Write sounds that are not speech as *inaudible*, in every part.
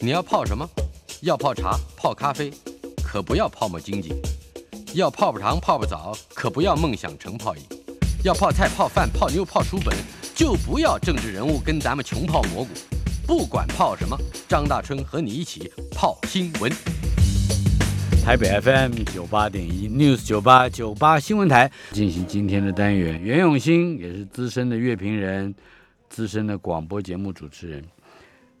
你要泡什么？要泡茶、泡咖啡，可不要泡沫经济；要泡泡糖、泡泡澡，可不要梦想成泡影；要泡菜、泡饭、泡妞、泡书本，就不要政治人物跟咱们穷泡蘑菇。不管泡什么，张大春和你一起泡新闻。台北 FM 九八点一 News 九八九八新闻台进行今天的单元，袁永新也是资深的乐评人，资深的广播节目主持人。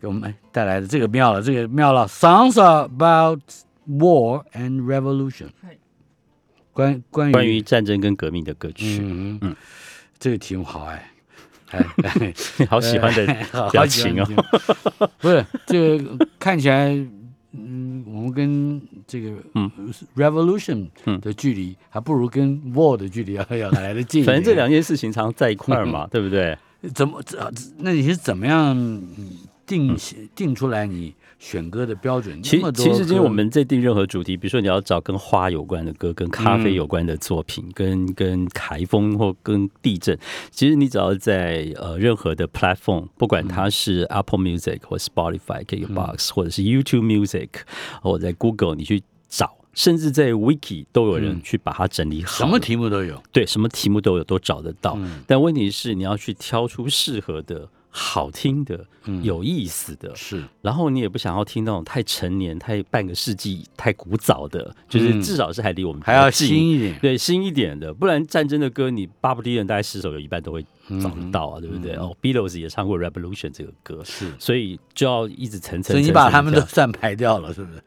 给我们带来的这个妙了，这个妙了，Songs about war and revolution，关关于关于战争跟革命的歌曲，嗯嗯，这个题目好哎，哎，*laughs* 好喜欢的表情哦，不是这个看起来，嗯，我们跟这个嗯。revolution 的距离还不如跟 war 的距离要要来的近，*laughs* 反正这两件事情常在一块儿嘛，*laughs* 对不对？怎么这那你是怎么样？定定出来你选歌的标准。其实其实今天我们在定任何主题，比如说你要找跟花有关的歌、跟咖啡有关的作品、跟跟台风或跟地震，其实你只要在呃任何的 platform，不管它是 Apple Music 或 Spotify、KKBox 或者是 YouTube Music，或者在 Google 你去找，甚至在 Wiki 都有人去把它整理好，什么题目都有。对，什么题目都有，都找得到。但问题是你要去挑出适合的。好听的，嗯有意思的，是。然后你也不想要听那种太成年、太半个世纪、太古早的，就是至少是还离我们还要新一点，对，新一点的。不然战争的歌，你巴不得人大概十首有一半都会找得到啊，对不对？哦，Beatles 也唱过《Revolution》这个歌，是。所以就要一直层层。所以你把他们都算排掉了，是不是？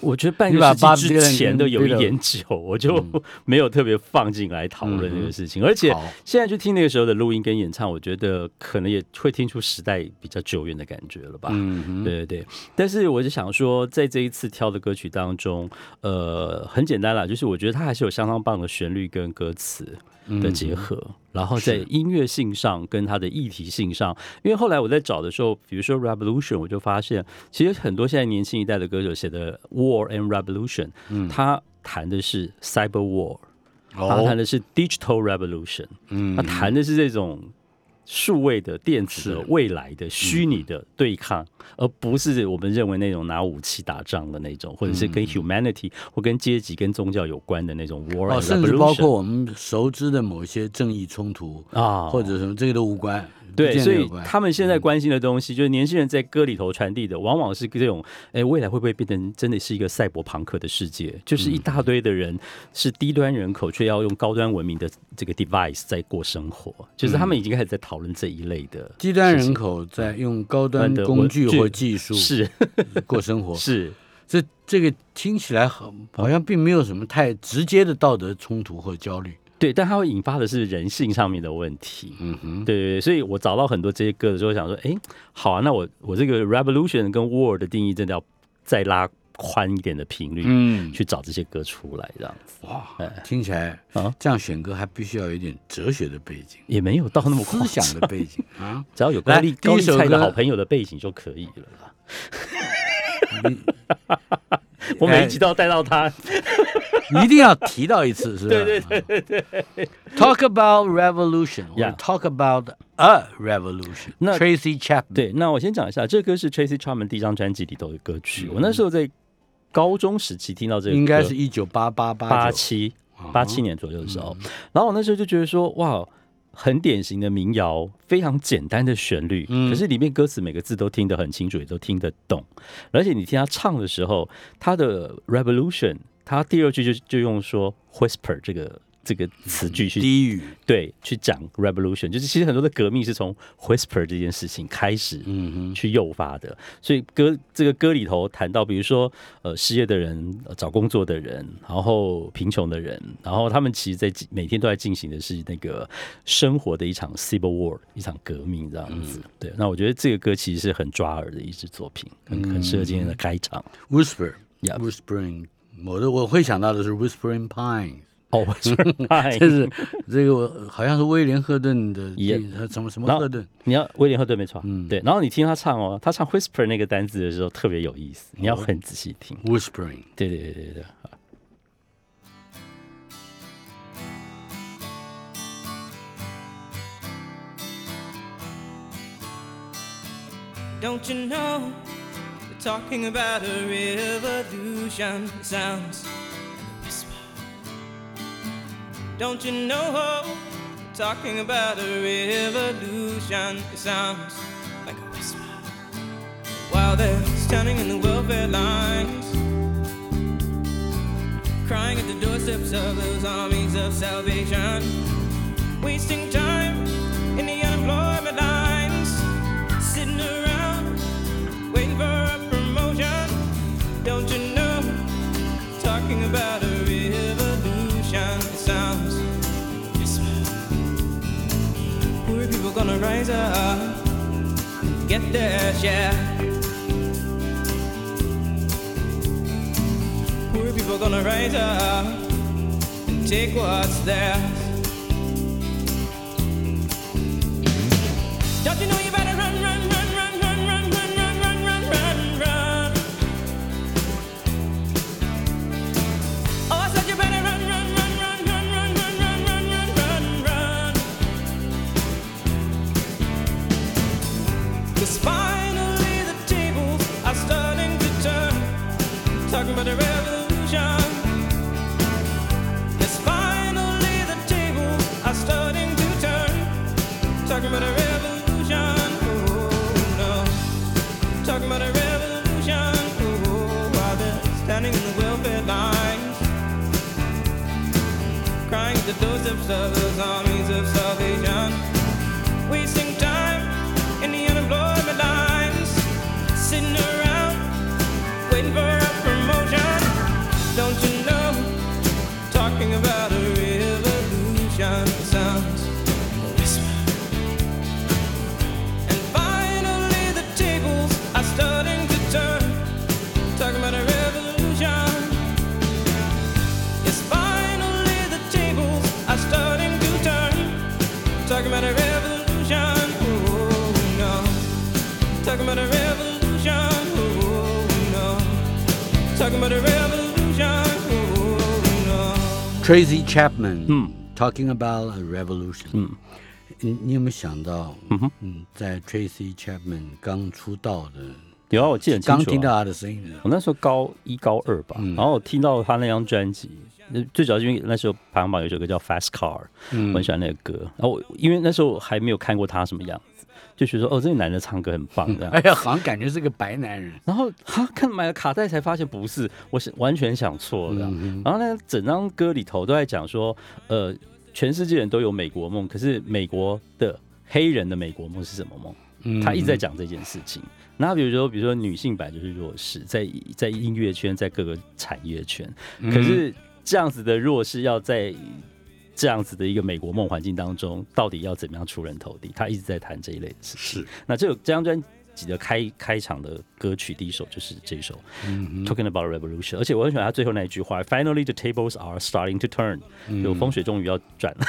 我觉得半个世纪之前都有一点久，我就没有特别放进来讨论这个事情。而且现在去听那个时候的录音跟演唱，我觉得可能也会听出时代比较久远的感觉了吧。嗯，对对对。但是我就想说，在这一次挑的歌曲当中，呃，很简单啦，就是我觉得它还是有相当棒的旋律跟歌词。的结合，然后在音乐性上跟它的议题性上，因为后来我在找的时候，比如说 Revolution，我就发现其实很多现在年轻一代的歌手写的 War and Revolution，嗯，他谈的是 Cyber War，他谈的是 Digital Revolution，嗯，他谈的是这种。数位的、电子的、未来的、虚拟的对抗，而不是我们认为那种拿武器打仗的那种，或者是跟 humanity 或跟阶级、跟宗教有关的那种 war，甚至包括我们熟知的某些正义冲突啊，或者什么，这个都无关。对，所以他们现在关心的东西，就是年轻人在歌里头传递的，往往是这种，哎，未来会不会变成真的是一个赛博朋克的世界？就是一大堆的人是低端人口，却要用高端文明的这个 device 在过生活，就是他们已经开始在讨论这一类的低端人口在用高端的工具或技术是。过生活，*laughs* 是。这这个听起来好好像并没有什么太直接的道德冲突或焦虑。对，但它会引发的是人性上面的问题。嗯哼，对对对，所以我找到很多这些歌的时候，想说，哎，好啊，那我我这个 revolution 跟 war 的定义，真的要再拉宽一点的频率，嗯，去找这些歌出来，这样子。哇，听起来啊，这样选歌还必须要有一点哲学的背景，也没有到那么思想的背景啊，*laughs* 只要有高丽高丽菜的好朋友的背景就可以了。*laughs* *laughs* 我每一集都要带到他。一定要提到一次，是吧？对对对对对。Talk about revolution. Yeah. Talk about a revolution. 那 Tracy Chapman。对，那我先讲一下，这歌是 Tracy Chapman 第一张专辑里头的歌曲。我那时候在高中时期听到这个，应该是一九八八八八七八七年左右的时候。然后我那时候就觉得说，哇。很典型的民谣，非常简单的旋律，可是里面歌词每个字都听得很清楚，也都听得懂。而且你听他唱的时候，他的 Revolution，他第二句就就用说 Whisper 这个。这个词句去低语，对，去讲 revolution，就是其实很多的革命是从 whisper 这件事情开始，嗯哼，去诱发的。所以歌这个歌里头谈到，比如说呃失业的人、找工作的人，然后贫穷的人，然后他们其实在每天都在进行的是那个生活的一场 civil war，一场革命这样子。对，那我觉得这个歌其实是很抓耳的一支作品，很很适合今天的开场。Whisper，yeah，whispering，我的我会想到的是 whispering Pines。哦，*laughs* 就是这个，好像是威廉赫顿的，什么什么赫顿？你要威廉赫顿没错，嗯，对。然后你听他唱哦，他唱 whisper 那个单字的时候特别有意思，你要很仔细听。whispering，对对对对对。Don't you know talking about a revolution. Sounds like a whisper. Don't you know? Talking about a revolution. Sounds like a whisper. While they're standing in the welfare lines, crying at the doorsteps of those armies of salvation, wasting time Rise up, get their share. Poor people gonna rise up and take what's theirs. Don't you know you to those of souls, armies of salvation. Tracy Chapman，嗯，Talking about a revolution，嗯，你你有没有想到，嗯哼，嗯，在 Tracy Chapman 刚出道的，有啊，我记得刚听到他的声音我那时候高一高二吧，嗯。然后我听到他那张专辑，呃最主要是因为那时候排行榜有一首歌叫《Fast Car》，嗯。我很喜欢那个歌。然后我因为那时候还没有看过他什么样子，就觉得说哦，这个男的唱歌很棒这样。哎呀，好像感觉是个白男人，然后他看买了卡带才发现不是，我是完全想错了。嗯然后呢，整张歌里头都在讲说，呃，全世界人都有美国梦，可是美国的黑人的美国梦是什么梦？嗯他一直在讲这件事情。那比如说，比如说女性版就是弱势，在在音乐圈，在各个产业圈，嗯可是这样子的弱势要在这样子的一个美国梦环境当中，到底要怎么样出人头地？他一直在谈这一类的事情。是，那这个这张专辑的开开场的歌曲第一首就是这一首、嗯 Talking About Revolution，而且我很喜欢他最后那一句话：Finally the tables are starting to turn，、有嗯风水终于要转了。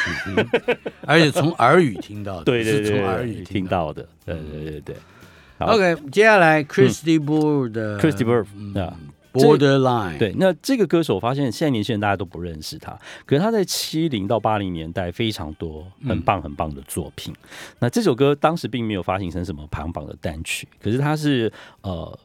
而且从耳语听到的，对对对是从耳对，语听到到的，对对对对。OK，接下来 Christy Burr 的 Christy 啊 Borderline，对，那这个歌手我发现现在年轻人大家都不认识他，可是他在七零到八零年代非常多很棒很棒的作品。那这首歌当时并没有发行成什么排行榜的单曲，可是他是呃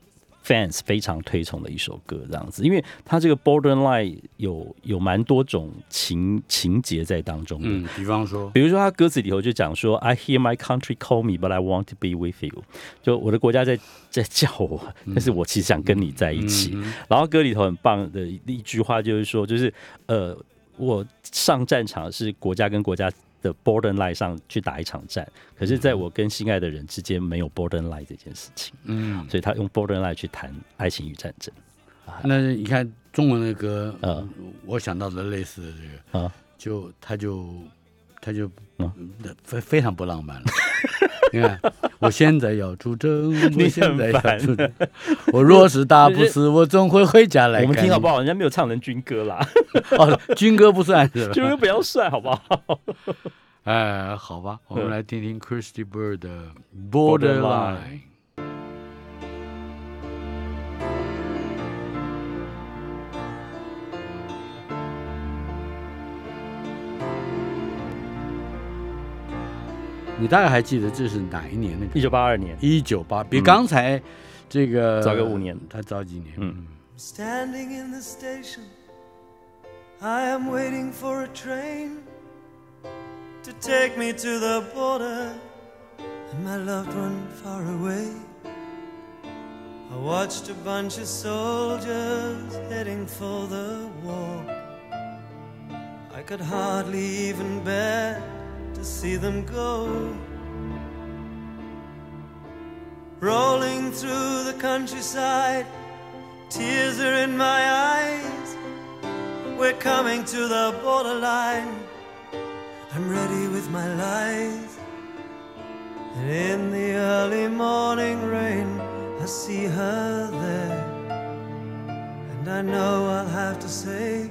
fans 非常推崇的一首歌，这样子，因为它这个 borderline 有有蛮多种情情节在当中的。嗯，比方说，比如说，他歌词里头就讲说，I hear my country call me, but I want to be with you。就我的国家在 *laughs* 在叫我，但是我其实想跟你在一起。嗯然后歌里头很棒的一一句话就是说，就是呃，我上战场是国家跟国家的 border line 上去打一场战，可是在我跟心爱的人之间没有 border line 这件事情，嗯，所以他用 border line 去谈爱情与战争。那你看中文的歌，嗯我想到的类似的这个，啊，就他就他就嗯非非常不浪漫了。你看，我现在要出征，*laughs* 我现在要出征，我若是打 *laughs* 不死，我总会回家来。我们听好不？好？人家没有唱成军歌啦，哦，军歌不算是 *laughs* 军？歌不要算，好不好？哎，好吧，我们来听听 Christy Bird 的《Borderline 你大概还记得这是哪一年的歌？一九八二年，一九八，比刚才这个早个五年，他早几年。嗯 Standing in the station, I am waiting for a train to take me to the border and my loved one far away. I watched a bunch of soldiers heading for the war. I could hardly even bear to see them go. Rolling through the countryside, tears are in my eyes. We're coming to the borderline. I'm ready with my lies. And in the early morning rain, I see her there. And I know I'll have to say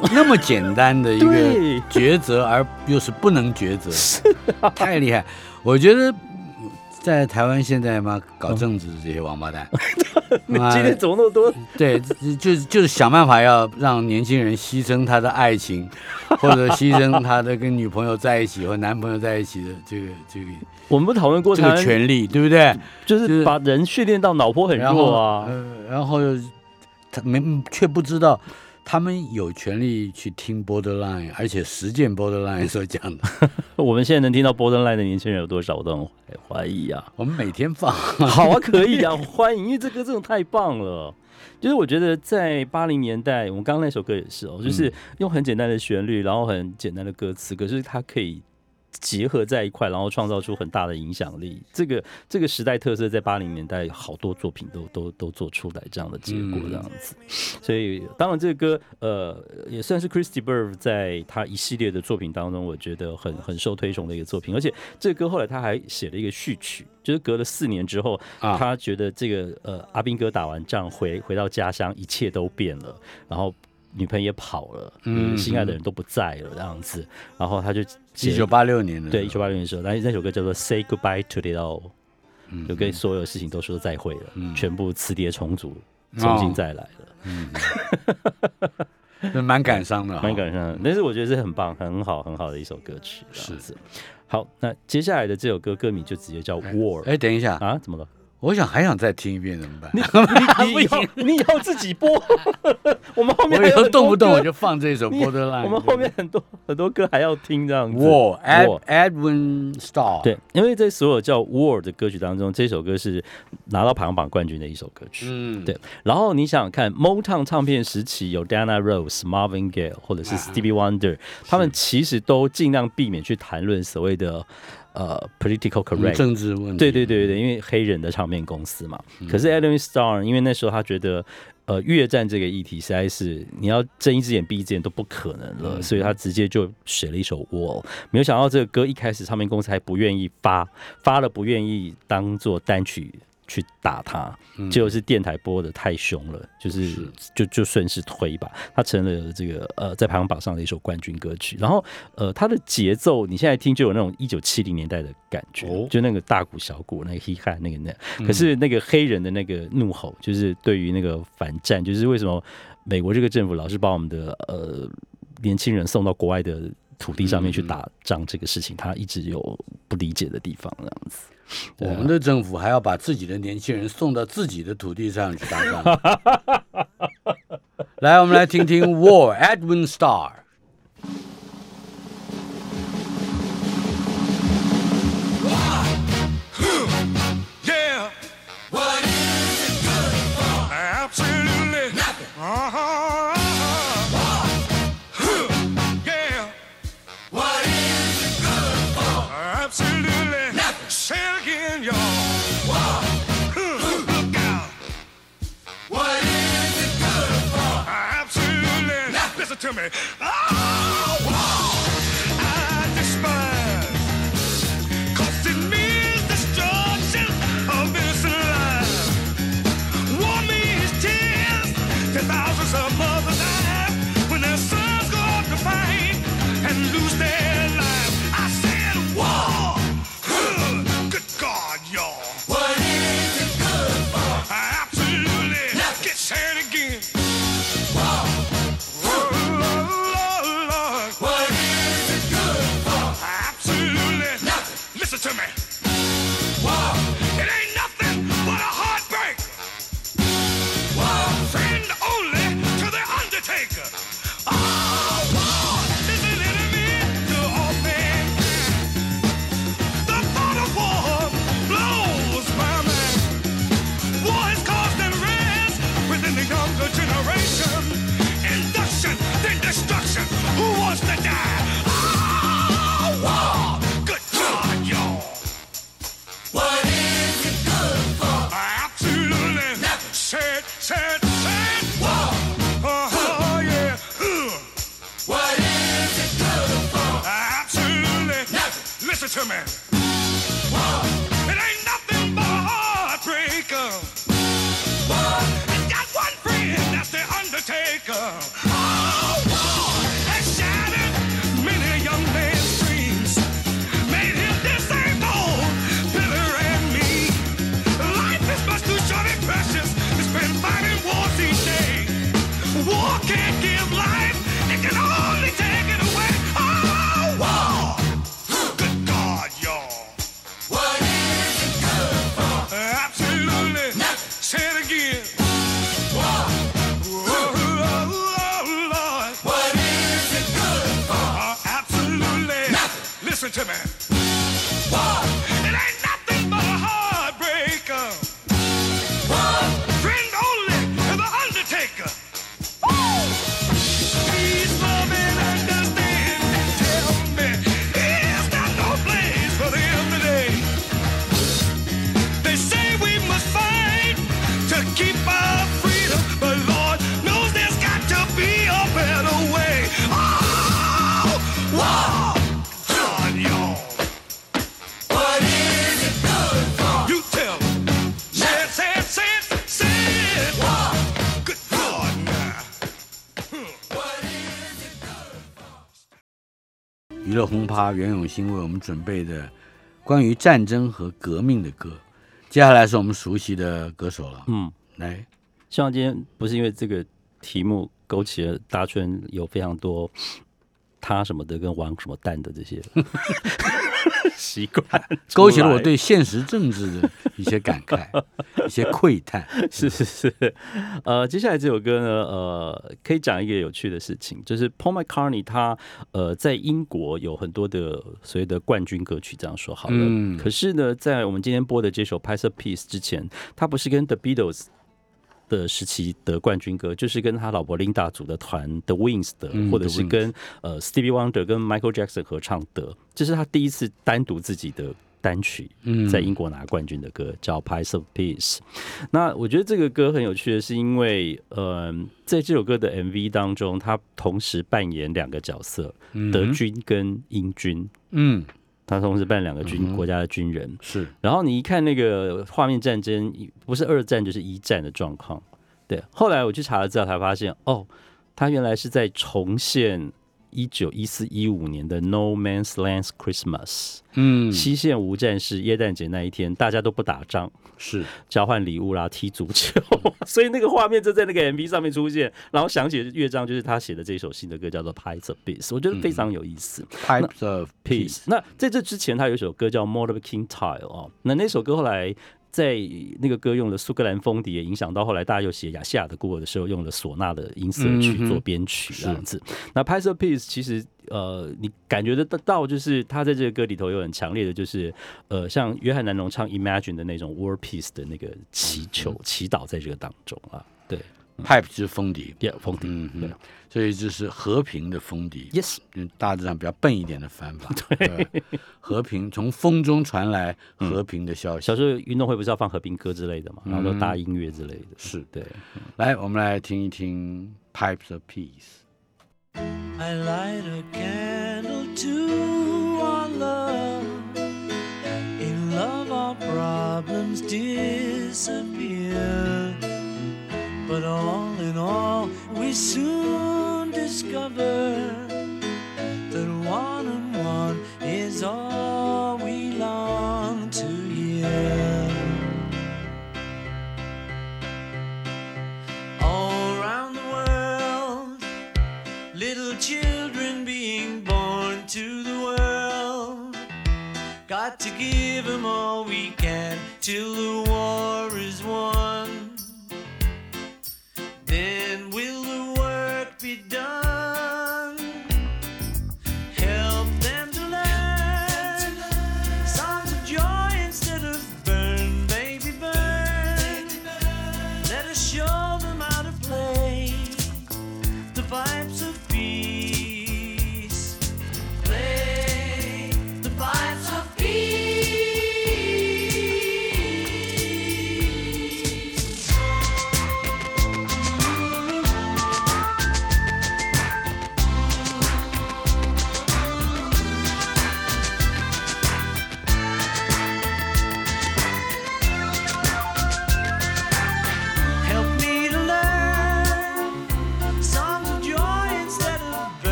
*laughs* 那么简单的一个抉择，而又是不能抉择，太厉害。我觉得在台湾现在嘛，搞政治的这些王八蛋，*laughs* 妈今天怎么那么多？对，就就是想办法要让年轻人牺牲他的爱情，*laughs* 或者牺牲他的跟女朋友在一起或男朋友在一起的这个这个我们不讨论过这，个权利，对不对？就就是是把人训练到脑波很然后弱啊。呃，然后他没却不知道。他们有权利去听 borderline，而且实践 borderline 所讲的。*laughs* 我们现在能听到 borderline 的年轻人有多少？我都很怀疑啊。我们每天放，好啊，可以啊，欢迎，因为这歌真的太棒了。就是我觉得在八零年代，我们刚刚那首歌也是哦，就是用很简单的旋律，然后很简单的歌词，可是它可以结合在一块，然后创造出很大的影响力。这个这个时代特色在八零年代好多作品都都都做出来这样的结果，这样子。所以当然这个歌呃也算是 Christy Burr 在他一系列的作品当中，我觉得很很受推崇的一个作品。而且这个歌后来他还写了一个序曲，就是隔了四年之后，啊他觉得这个呃阿兵哥打完仗回回到家乡，一切都变了，然后。女朋友也跑了，嗯嗯，心爱的人都不在了，这样子，然后他就一写九八六年的，对，一九八六年的时候，那那首歌叫做《Say Goodbye to It All》，就跟所有事情都说再会了，嗯全部磁碟重组，重新再来了，这蛮感伤的，蛮感伤的。但是我觉得是很棒、很好、很好的一首歌曲，这样子。好，那接下来的这首歌歌名就直接叫 War 哎，等一下，啊？怎么了？我想还想再听一遍怎么办？你 *laughs* 你以后你以后自己播，*laughs* 我们后面我以后还有很多歌动不动我就放这首你 Borderline。我们后面很多很多歌还要听这样子。War Ed Edwin Starr 对，因为在所有叫 War 的歌曲当中，这首歌是拿到排行榜冠军的一首歌曲。嗯对然后你想想看，Motown 唱片时期有 Diana Rose、Marvin Gaye 或者是 Stevie Wonder，他们其实都尽量避免去谈论所谓的呃 political 嗯 correct。政治问题。对对对对，因为黑人的唱片公司嘛。嗯可是 Edwin Starr 因为那时候他觉得。呃，越战这个议题实在是你要睁一只眼闭一只眼都不可能了，嗯所以他直接就写了一首《Wall》。没有想到这个歌一开始唱片公司还不愿意发，发了不愿意当做单曲去打他，结果是电台播的太凶了，就是就就顺势推吧，他成了这个呃在排行榜上的一首冠军歌曲。然后呃它的节奏你现在听就有那种一九七零年代的感觉，哦。就那个大鼓小鼓那个 he hat 那个那，嗯。可是那个黑人的那个怒吼，就是对于那个反战，就是为什么美国这个政府老是把我们的呃年轻人送到国外的土地上面去打仗这个事情，他一直有不理解的地方，这样子。啊我们的政府还要把自己的年轻人送到自己的土地上去打仗。*laughs* 来，我们来听听 War Edwin Starr。Listen to me. Oh, wow. I despise Cause it means destruction of innocent lives. War means tears to thousands of mothers die when their sons go off to fight and lose their to me. 乐轰趴袁永新为我们准备的关于战争和革命的歌。接下来是我们熟悉的歌手了，嗯，来，希望今天不是因为这个题目勾起了大春有非常多他什么的跟玩什么蛋的这些 *laughs* 习惯，勾起了我对现实政治的一些感慨，*laughs* 一些窥探。是是是，呃，接下来这首歌呢，呃，可以讲一个有趣的事情，就是 Paul McCartney 他呃在英国有很多的所谓的冠军歌曲，这样说好了。嗯可是呢，在我们今天播的这首《c e Piece》之前，他不是跟 The Beatles 的时期得冠军歌，就是跟他老婆 Linda 组的团 The Wings 的，嗯或者是跟呃 Stevie Wonder 跟 Michael Jackson 合唱的，这是他第一次单独自己的单曲。嗯在英国拿冠军的歌叫《Piece of Peace》。那我觉得这个歌很有趣的是，因为呃，在这首歌的 MV 当中，他同时扮演两个角色，德军跟英军。嗯他同时扮两个军、嗯国家的军人，是。然后你一看那个画面战争，不是二战就是一战的状况。对，后来我去查了资料，才发现哦，他原来是在重现一九一四一五年的 No Man's Land Christmas。嗯。西线无战事，耶诞节那一天，大家都不打仗，是。交换礼物啦，踢足球，*laughs* 所以那个画面就在那个 MV 上面出现，然后想起的乐章就是他写的这首新的歌，叫做《Pies of Peace》，我觉得非常有意思。Pipes of Peace。那在这之前，他有一首歌叫《More of a King Tile》哦，那那首歌后来在那个歌用了苏格兰风笛，也影响到后来大家又写亚细亚的孤儿的时候，用了唢呐的音色去做编曲这样子。那《p i c e of Peace》其实呃，你感觉得到，就是他在这个歌里头有很强烈的，就是呃，像约翰南农唱《Imagine》的那种 World Peace 的那个祈求、祈祷在这个当中啊，对 Pipe 就是风笛，，Yeah，风笛，嗯对哼，所以这是和平的风笛。，Yes，嗯大致上比较笨一点的翻法。*laughs* 对，和平从风中传来和平的消息。小时候运动会不是要放和平歌之类的嘛，然后都大音乐之类的，是对。来，我们来听一听 Pipes of Peace。I light a candle to our love. In love, our problems disappear.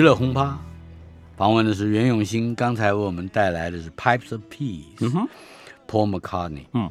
娱乐轰趴，访问的是袁永新，刚才为我们带来的是《Pipes of Peace》，嗯哼，Paul McCartney。嗯，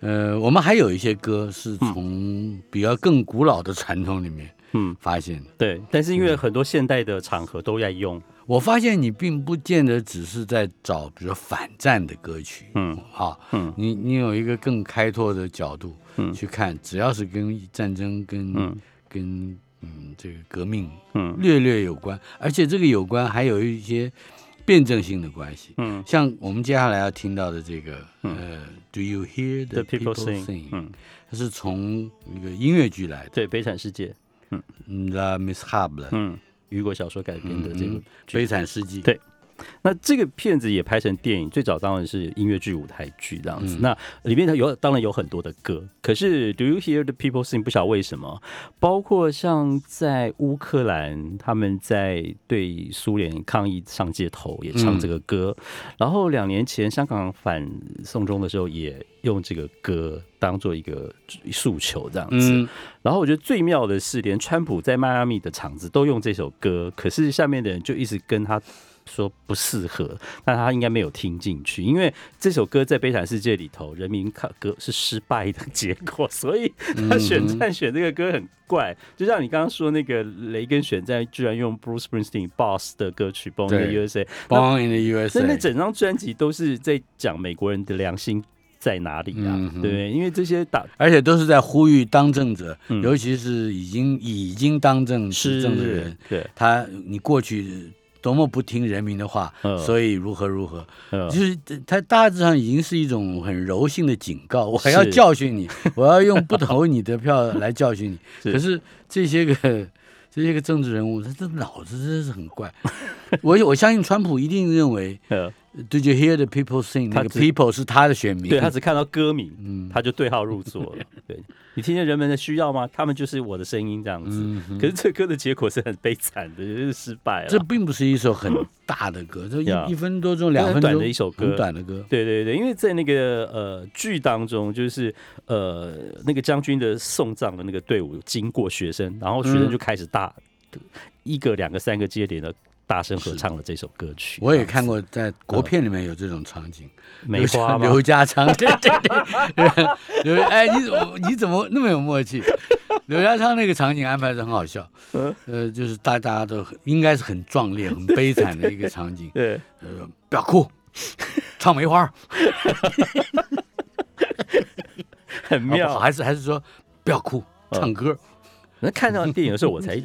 呃，我们还有一些歌是从比较更古老的传统里面嗯，发现的。对。但是因为很多现代的场合都在用，我发现你并不见得只是在找，比如说反战的歌曲，嗯。啊，嗯。你你有一个更开拓的角度嗯。去看，只要是跟战争、跟、嗯。跟嗯这个革命嗯。略略有关，而且这个有关还有一些辩证性的关系。嗯。像我们接下来要听到的这个，呃，Do you hear the，The people sing，sing？嗯，它是从一个音乐剧来的，对，《悲惨世界》，嗯，La Mishable，嗯，雨果小说改编的这个嗯悲惨世界，对那这个片子也拍成电影，最早当然是音乐剧、舞台剧这样子。嗯那里面它有当然有很多的歌，可是 Do you hear the people sing？不晓得为什么，包括像在乌克兰，他们在对苏联抗议上街头也唱这个歌，然后两年前香港反送中的时候也用这个歌当做一个诉求这样子。嗯，然后我觉得最妙的是，连川普在迈阿密的场子都用这首歌，可是下面的人就一直跟他说不适合，但他应该没有听进去，因为这首歌在《悲惨世界》里头，人民看歌是失败的结果，*laughs* 所以他选战选这个歌很怪。就像你刚刚说那个雷根选战，居然用 Bruce Springsteen Boss 的歌曲《Born in the USA》，Born in the 那那 USA，那整张专辑都是在讲美国人的良心在哪里啊，嗯对？因为这些打而且都是在呼吁当政者，嗯。尤其是已经已经当政执是政的人，对，他你过去多么不听人民的话，嗯。所以如何如何，嗯。就是他大致上已经是一种很柔性的警告，我还要教训你，*laughs* 我要用不投你的票来教训你。是。可是这些个这些个政治人物，他这脑子真是很怪。我我相信川普一定认为呃，，Did you hear the people sing？那个 people 是他的选民，对他只看到歌名，嗯他就对号入座了。*laughs* 对你听见人们的需要吗？他们就是我的声音这样子。嗯可是这歌的结果是很悲惨的，就是失败了。这并不是一首很大的歌，这一一分多钟、两分钟的一首歌很短的歌。对对对，因为在那个呃剧当中，就是呃那个将军的送葬的那个队伍经过学生，然后学生嗯就开始大、一个、两个、三个接连的大声合唱了这首歌曲。我也看过，在国片里面有这种场景，*laughs* 梅花吗 *laughs* 刘家昌，对 *laughs* 对对，刘哎，你怎么你怎么那么有默契？刘家昌那个场景安排的很好笑，呃，就是大家都很应该是很壮烈、很悲惨的一个场景，对，呃，不要哭，唱梅花，很妙。还是还是说不要哭，唱歌。那看到电影的时候，我才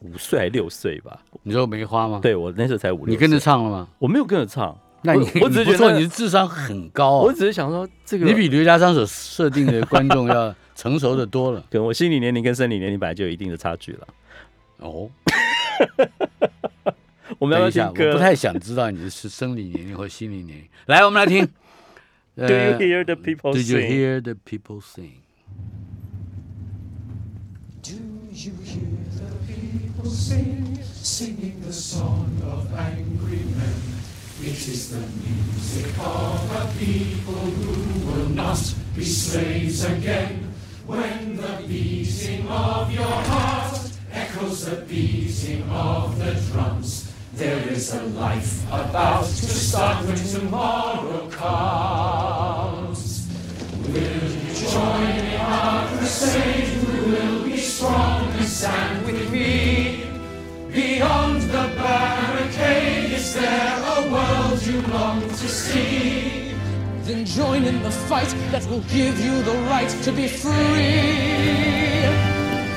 五岁还六岁吧？你说梅花吗？，对我那时候才五六岁。你跟着唱了吗？我没有跟着唱，那你我我只是你不错，觉得你的智商很高啊，我只是想说这个，你比刘家昌所设定的观众要成熟的多了。*laughs* 跟我心理年龄跟生理年龄本来就有一定的差距了。哦，*laughs* 我们要不要等一下，我不太想知道你的是生理年龄或心理年龄。来，我们来听。*laughs* Do you 呃 hear the people Did you hear the people sing？Do you hear the people sing, singing the song of angry men? It is the music of a people who will not be slaves again. When the beating of your heart echoes the beating of the drums, there is a life about to start when tomorrow comes. Will you join in our crusade? Who will be strong and stand with me? Beyond the barricade, is there a world you long to see? Then join in the fight that will give you the right to be free.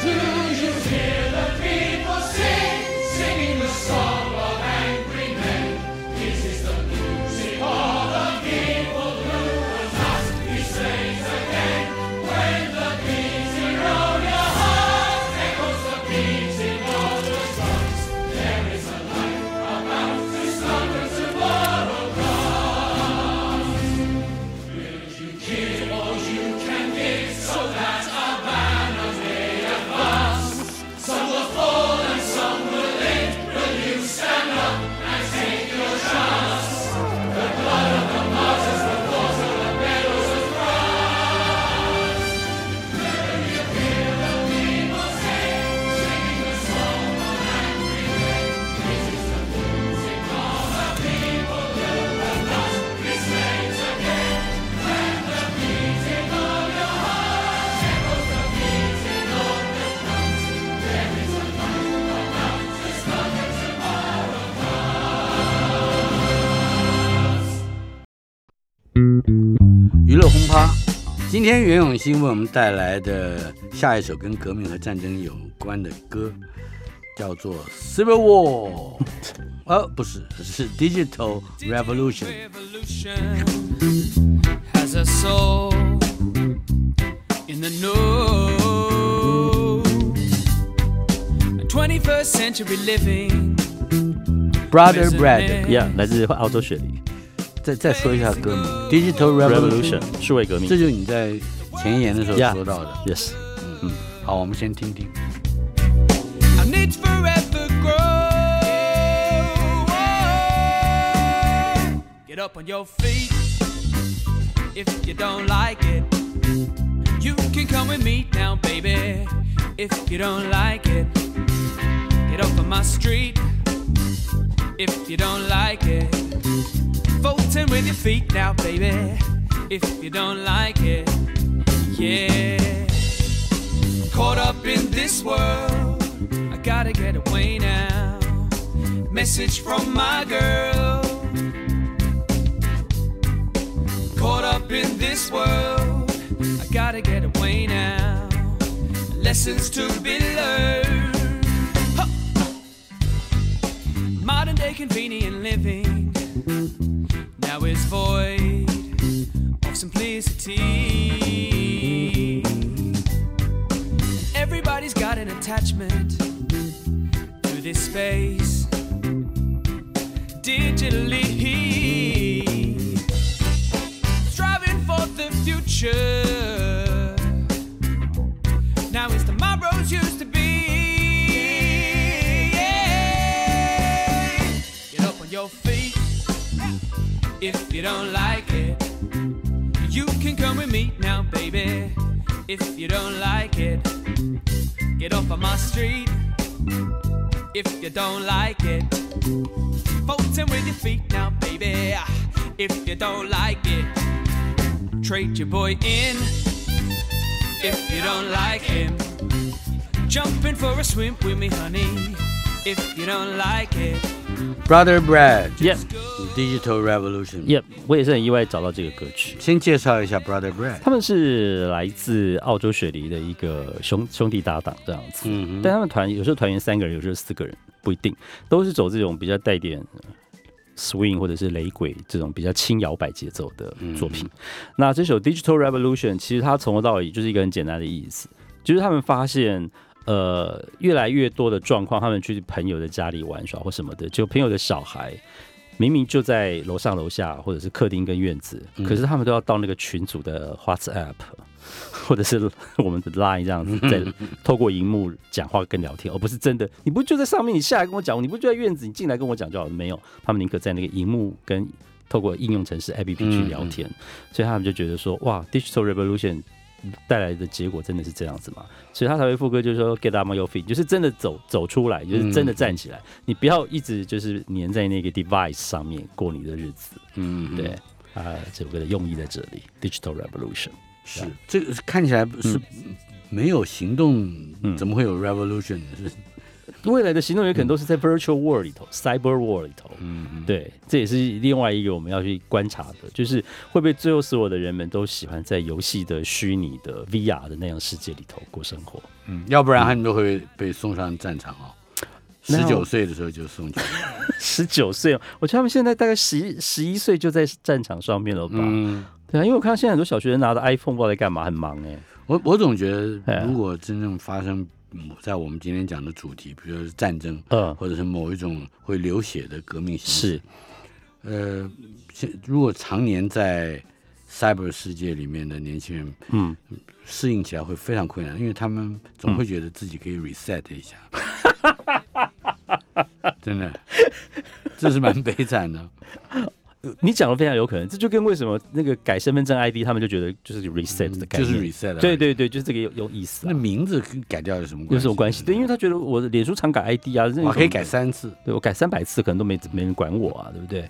Do you hear 今天袁永新为我们带来的下一首跟革命和战争有关的歌，叫做《Civil War》。呃，不是，是 Digital Revolution。revolution has a soul in the know. 21st century living. Brother Brad，Yeah，来自澳洲雪梨再再说一下歌名，Digital Revolution， Revolution 数位革命这就是你在前言的时候 Yeah 说到的。 ，Yes，好，我们先听听。 Our needs forever grow. Get up on your feet if you don't like it. You can come with me now, baby. If you don't like it, get off of my street. If you don't like it, voting with your feet now, baby. If you don't like it, yeah caught up in this world. I gotta get away now. Message from my girl. Caught up in this world. I gotta get away now. Lessons to be learned. Modern day convenient living now is void of simplicity. Everybody's got an attachment to this space digitally. Striving for the future. Don't like it. You can come with me now, baby. If you don't like it, get off of my street. If you don't like it, voting with your feet now, baby. If you don't like it, trade your boy in. If you don't like him, jump in for a swim with me, honey. If you don't like it, Brother Brad Yep Digital Revolution。Yep，我也是很意外找到这个歌曲。先介绍一下 Brother Brad。他们是来自澳洲雪梨的一个兄兄弟搭档这样子，嗯但他们团有时候团员三个人，有时候四个人，不一定，都是走这种比较带点呃 swing 或者是雷鬼这种比较轻摇摆节奏的作品。那这首 Digital Revolution 其实它从头到尾就是一个很简单的意思，就是他们发现。呃，越来越多的状况，他们去朋友的家里玩耍或什么的，就朋友的小孩明明就在楼上楼下或者是客厅跟院子，可 *laughs* 是他们都要到那个群组的 WhatsApp 或者是我们的 Line 这样子，在透过荧幕讲话跟聊天，而不是真的。你不就在上面，你下来跟我讲，你不就在院子，你进来跟我讲就好了。没有，他们宁可在那个荧幕跟透过应用程式 APP 去聊天，所以他们就觉得说，哇，Digital Revolution 带来的结果真的是这样子吗？所以他才会副歌就是说 Get up on your feet，就是真的走走出来，就是真的站起来，你不要一直就是粘在那个 device 上面过你的日子。嗯，对，啊，这首歌的用意在这里，Digital Revolution。是这个看起来是没有行动，嗯怎么会有 revolution 呢？是未来的行动有可能都是在 virtual world 里头、cyber world 里头。嗯，嗯对，这也是另外一个我们要去观察的，就是会不会最后所有的人们都喜欢在游戏的虚拟的 VR 的那样世界里头过生活？嗯，要不然他们都会被送上战场哦。十九岁的时候就送去，*laughs* 十九岁哦，我觉得他们现在大概十一十一岁就在战场上面了吧？嗯，对啊，因为我看到现在很多小学生拿着 iPhone 不知道在干嘛，很忙哎、我我总觉哎得，如果真正发生嗯在我们今天讲的主题，比如说是战争，嗯，或者是某一种会流血的革命形是式，呃，如果常年在 cyber 世界里面的年轻人，嗯，适应起来会非常困难，因为他们总会觉得自己可以 reset 一下，*laughs* 真的，这是蛮悲惨的。你讲的非常有可能，这就跟为什么那个改身份证 ID，他们就觉得就是 reset 的概念，嗯就是 reset 的对对对，就是这个有有意思、啊那。名字跟改掉有什么关系？有什么关系？对，因为他觉得我的脸书常改 ID 啊，我可以改三次。对我改三百次，可能都没没人管我啊，对不对？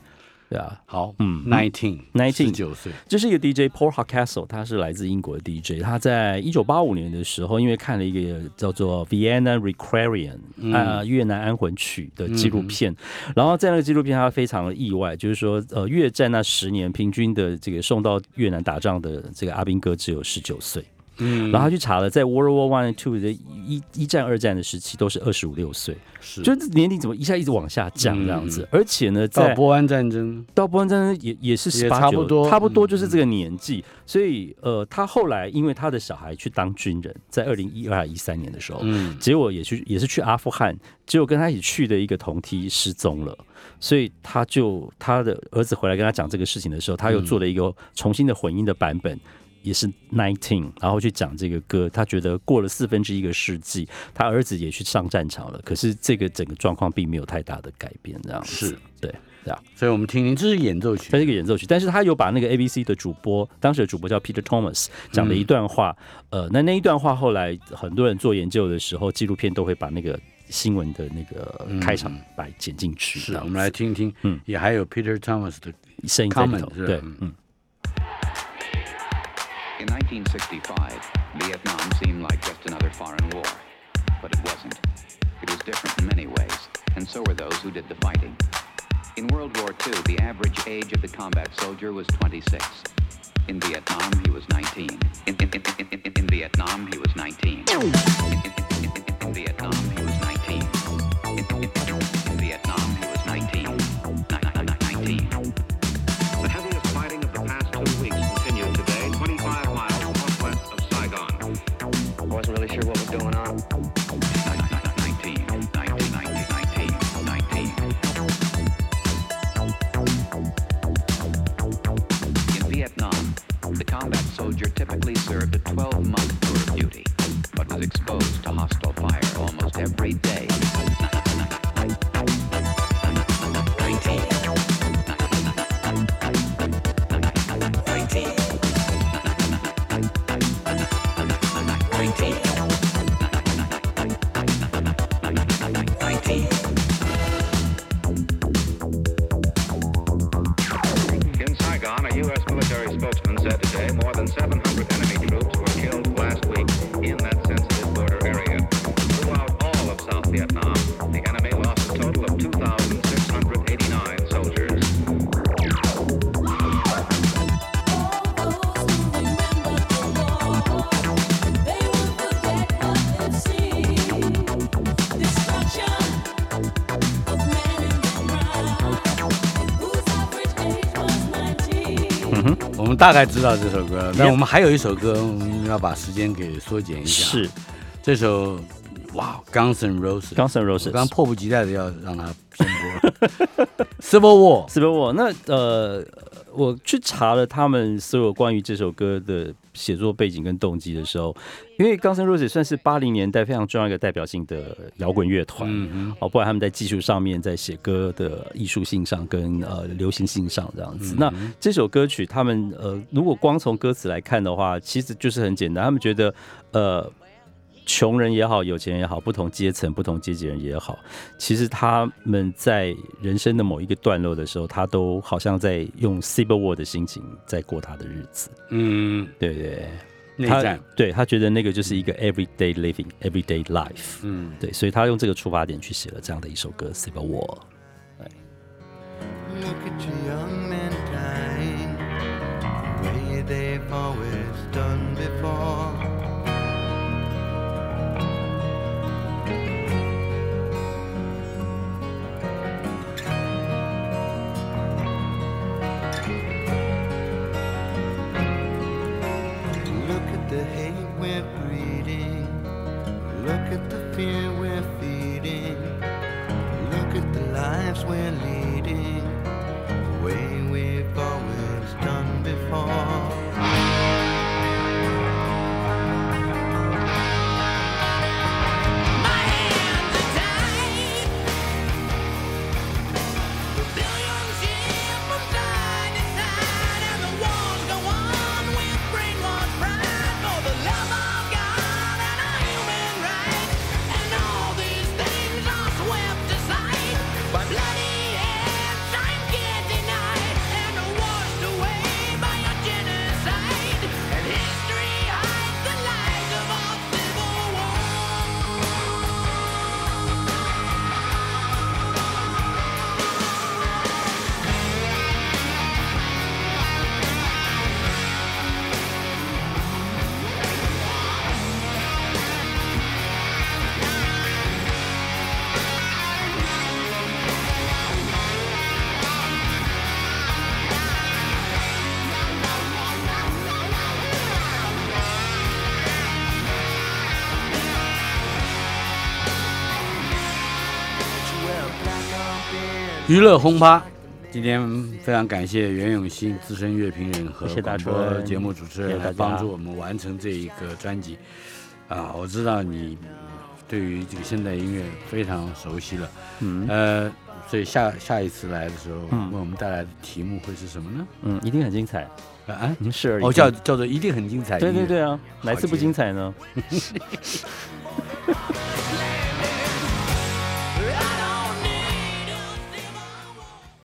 对啊，好，嗯，nineteen nineteen 九岁，这是一个 DJ Paul Hardcastle，他是来自英国的 DJ。他在一九八五年的时候，因为看了一个叫做《Vienna Requiem》啊、越南安魂曲的纪录片，然后在那个纪录片他非常的意外，就是说呃越战那十年平均的这个送到越南打仗的这个阿兵哥只有十九岁。嗯，然后他去查了，在 World War One Two 的一一战、二战的时期，都是二十五六岁，是。就是年龄怎么一下一直往下降这样子，而且呢，在到波湾战争，到波湾战争也也是十八差不多差不多就是这个年纪，所以呃，他后来因为他的小孩去当军人，在二零一二一三年的时候，嗯，结果也去也是去阿富汗，结果跟他一起去的一个同梯失踪了，所以他就他的儿子回来跟他讲这个事情的时候，他又做了一个重新的混音的版本。也是 nineteen，然后去讲这个歌，他觉得过了四分之一个世纪，他儿子也去上战场了，可是这个整个状况并没有太大的改变，这样子。是。对，这样。所以我们听听，这是演奏曲。它，是一个演奏曲，但是他有把那个 A B C 的主播，当时的主播叫 Peter Thomas 讲了一段话，呃，那那一段话后来很多人做研究的时候，纪录片都会把那个新闻的那个开场白剪进去，是我们来听听，嗯。也还有 Peter Thomas 的声音在里头，对，嗯。嗯。In 1965, Vietnam seemed like just another foreign war. But it wasn't. It was different in many ways, and so were those who did the fighting. In World War II, the average age of the combat soldier was 26. In Vietnam, he was 19. In, in, in, in, Vietnam, he was 19. In, in, in, in, in Vietnam, he was soldier typically served a 12-month tour of duty, but was exposed to hostile fire almost every day. 19. 大概知道这首歌，那我们还有一首歌，我们要把时间给缩减一下。是这首，哇，Guns N' Roses。Guns N' 我 Roses 刚刚迫不及待的要让它先播 *laughs* Civil War。Civil War。那呃，我去查了他们所有关于这首歌的写作背景跟动机的时候，因为 Guns N' Roses 算是八零年代非常重要一个代表性的摇滚乐团，嗯哦，不然他们在技术上面，在写歌的艺术性上跟呃流行性上这样子。那这首歌曲，他们呃，如果光从歌词来看的话，其实就是很简单，他们觉得呃。穷人也好，有钱人也好，不同阶层、不同阶级人也好，其实他们在人生的某一个段落的时候，他都好像在用 Civil War 的心情在过他的日子。嗯，对对，他。对他觉得那个就是一个 everyday living, everyday life。嗯，对，所以他用这个出发点去写了这样的一首歌《Civil War》。Look at your young men dying the way they've always done before. 娱乐轰趴，今天非常感谢袁永新资深乐评人和谢谢大广播节目主持人来帮助我们完成这一个专辑。啊，我知道你对于这个现代音乐非常熟悉了，嗯呃，所以下下一次来的时候，嗯为我们带来的题目会是什么呢？嗯，一定很精彩。啊啊，嗯，是。哦，叫叫做一定很精彩。对对对啊，哪次不精彩呢？*laughs*